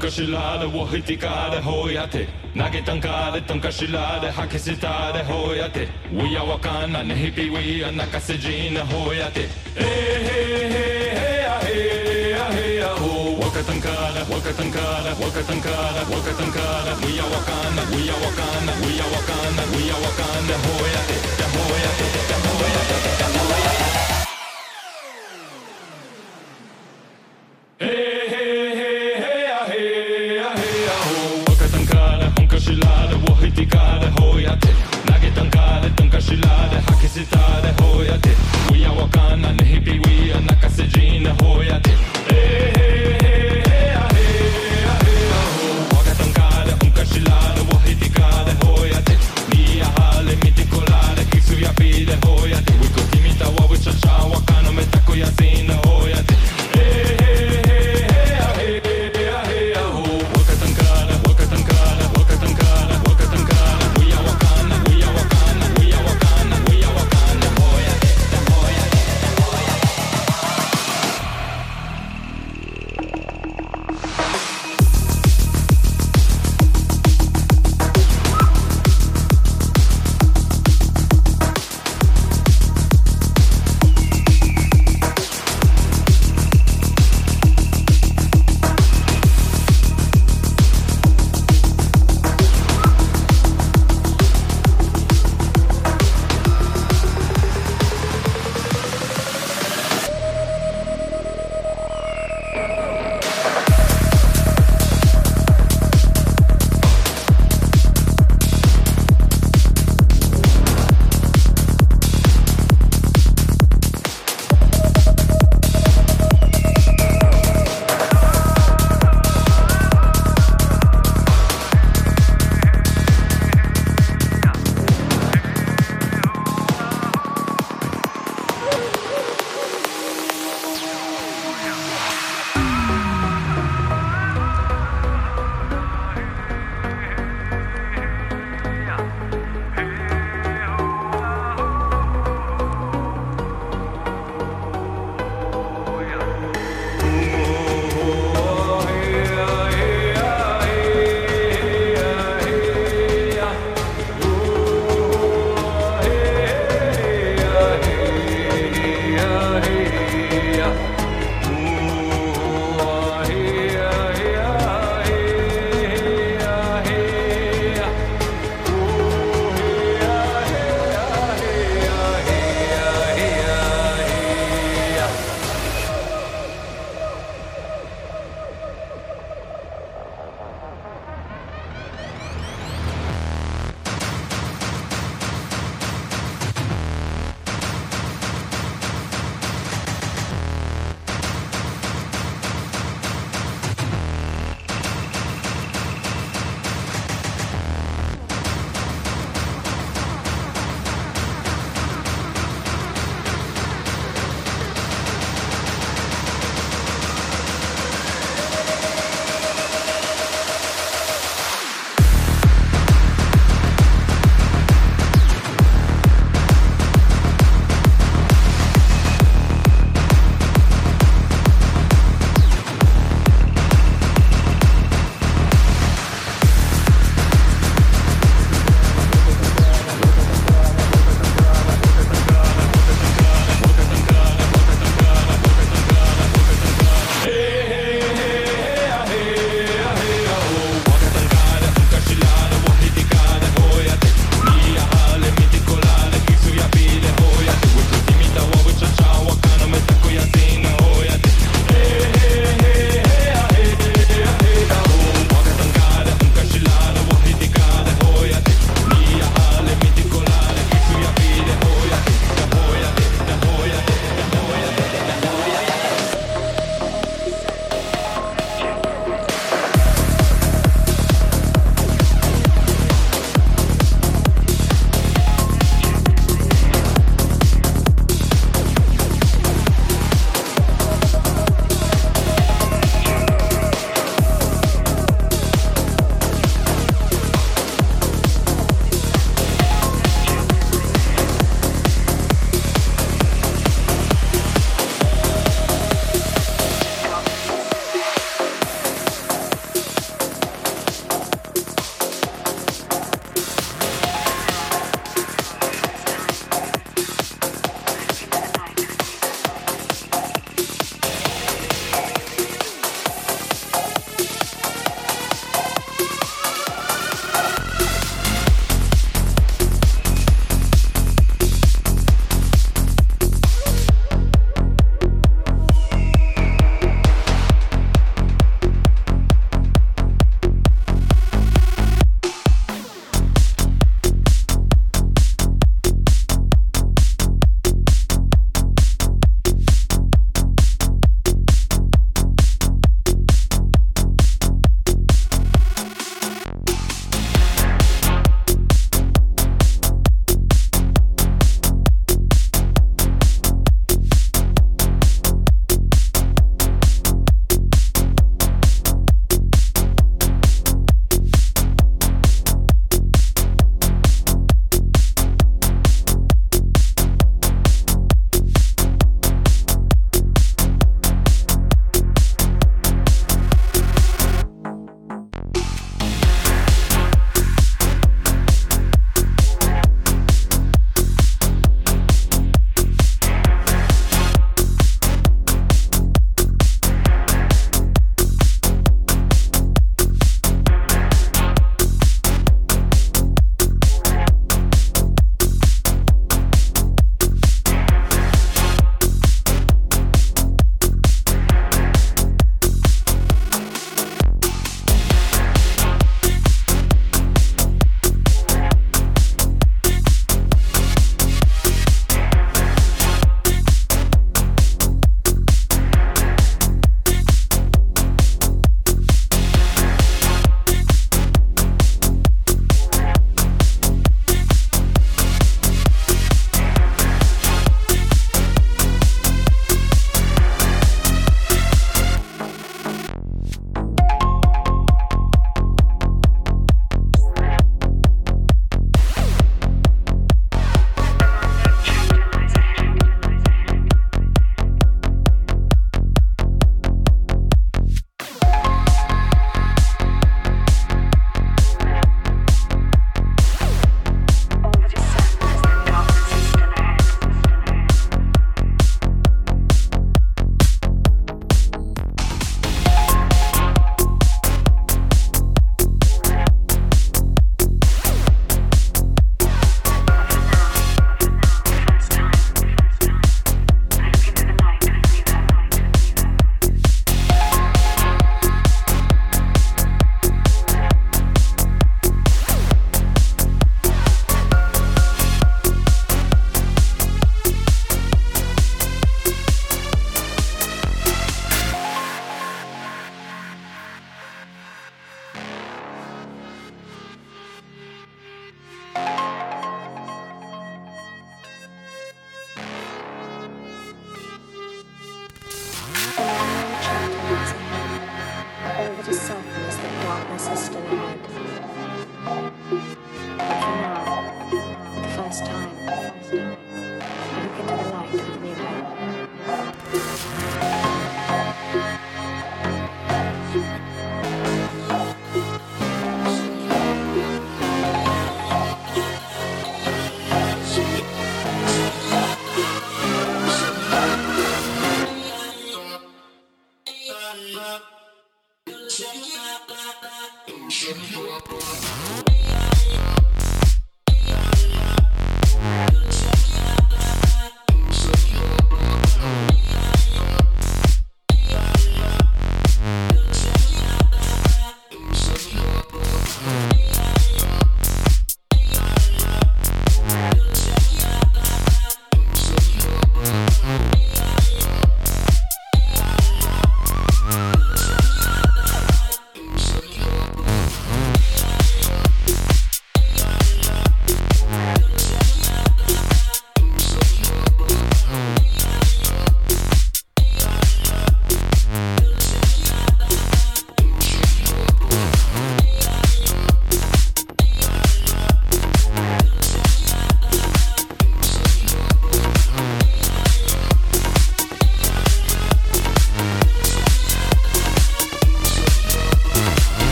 تنكشلال وهتكال هوياتي ناجي تنكال تنكشلال حكستال هوياتي ويا وكان نهبي ويا نكسجين هوياتي إيه إيه إيه إيه هو وكتنكال وكتنكال وكتنكال وكتنكال ويا وكان ويا وكان ويا وكان ويا وكان هوياتي هوياتي هوياتي هوياتي We are walking we the wakana we are nakasejina hoya de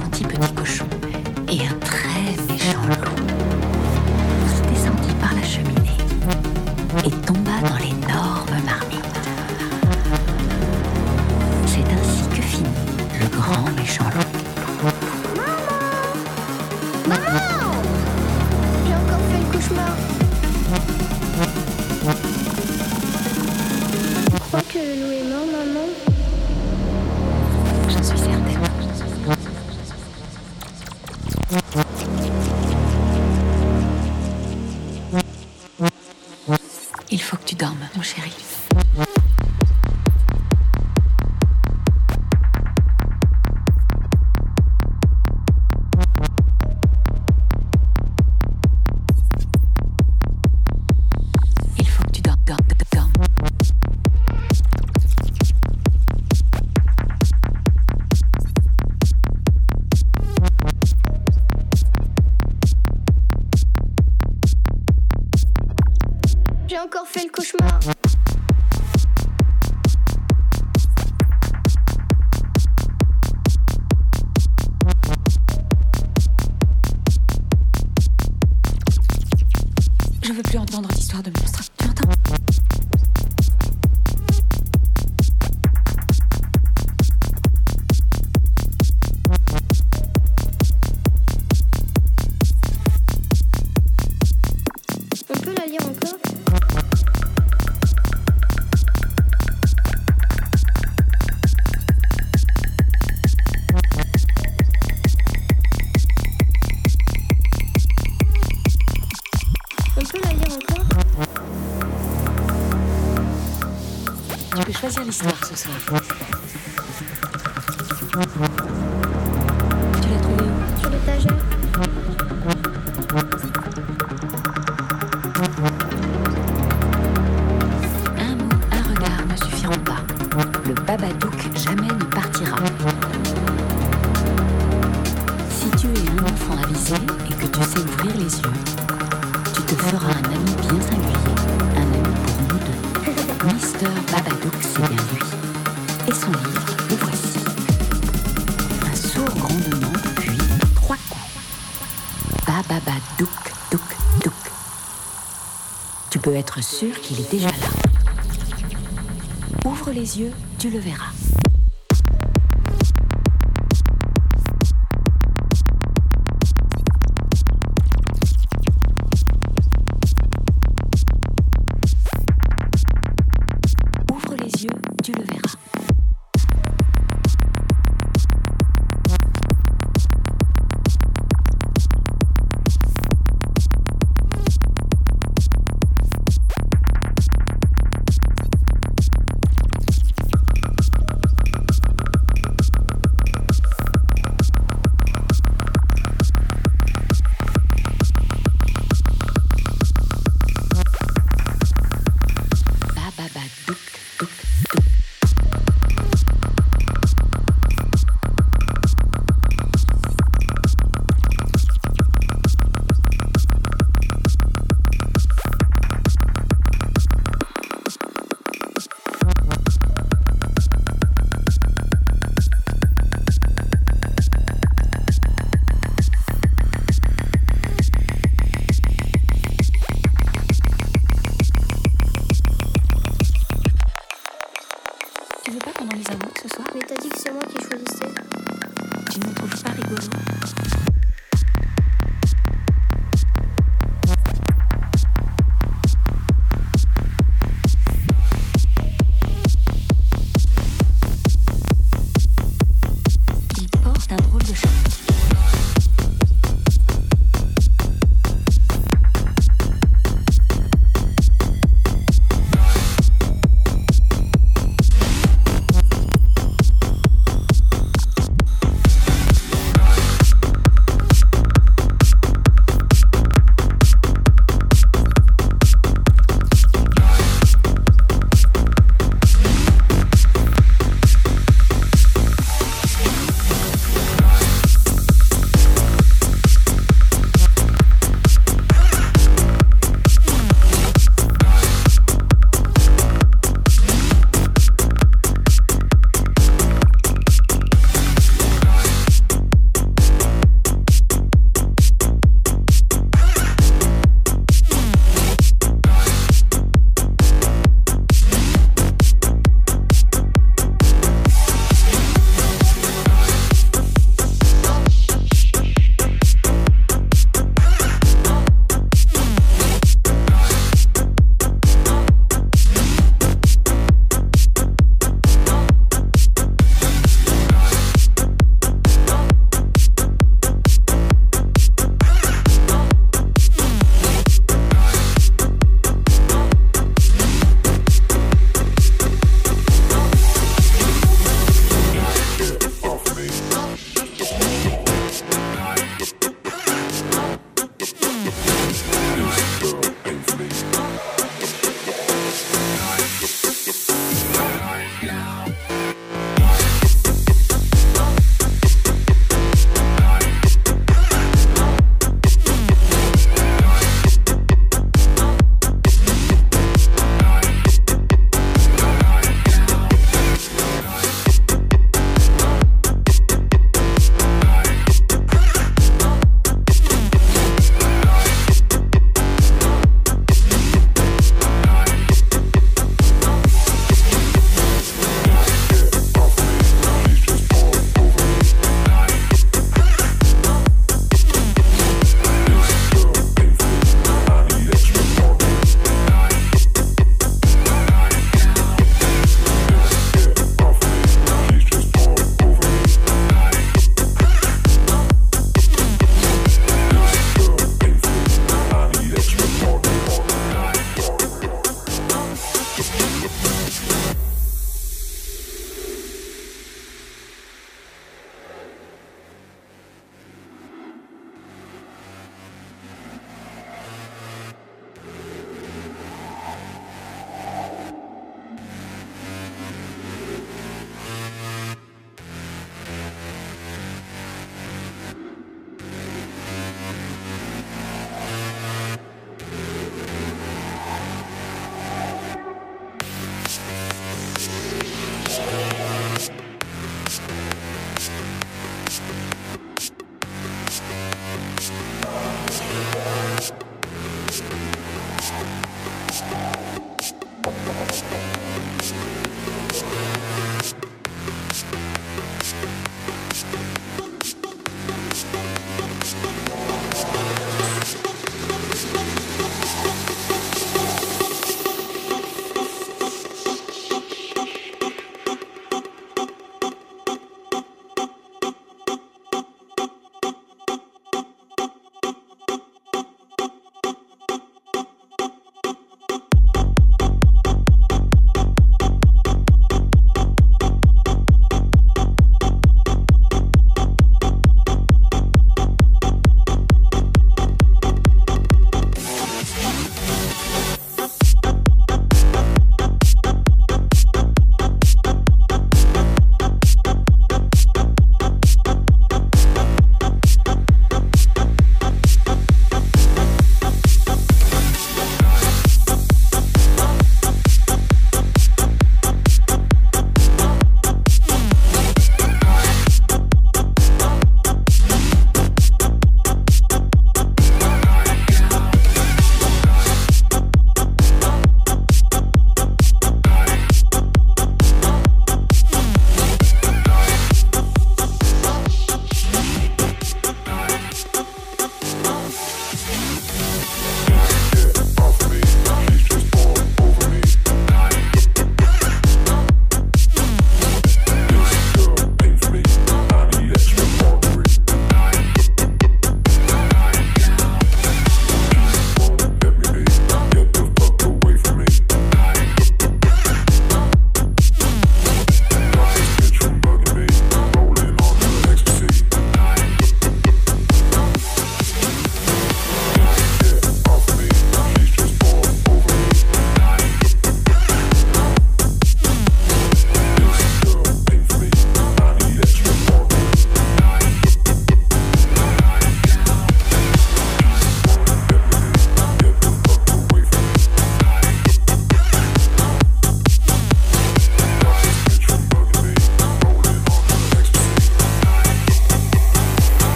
gentil petit Tu te feras un ami bien singulier, un ami pour nous deux. Mister Babadook, c'est bien lui. Et son livre, le voici. Un sourd grondement, puis trois coups. Bababadook, douk, douk. Tu peux être sûr qu'il est déjà là. Ouvre les yeux, tu le verras.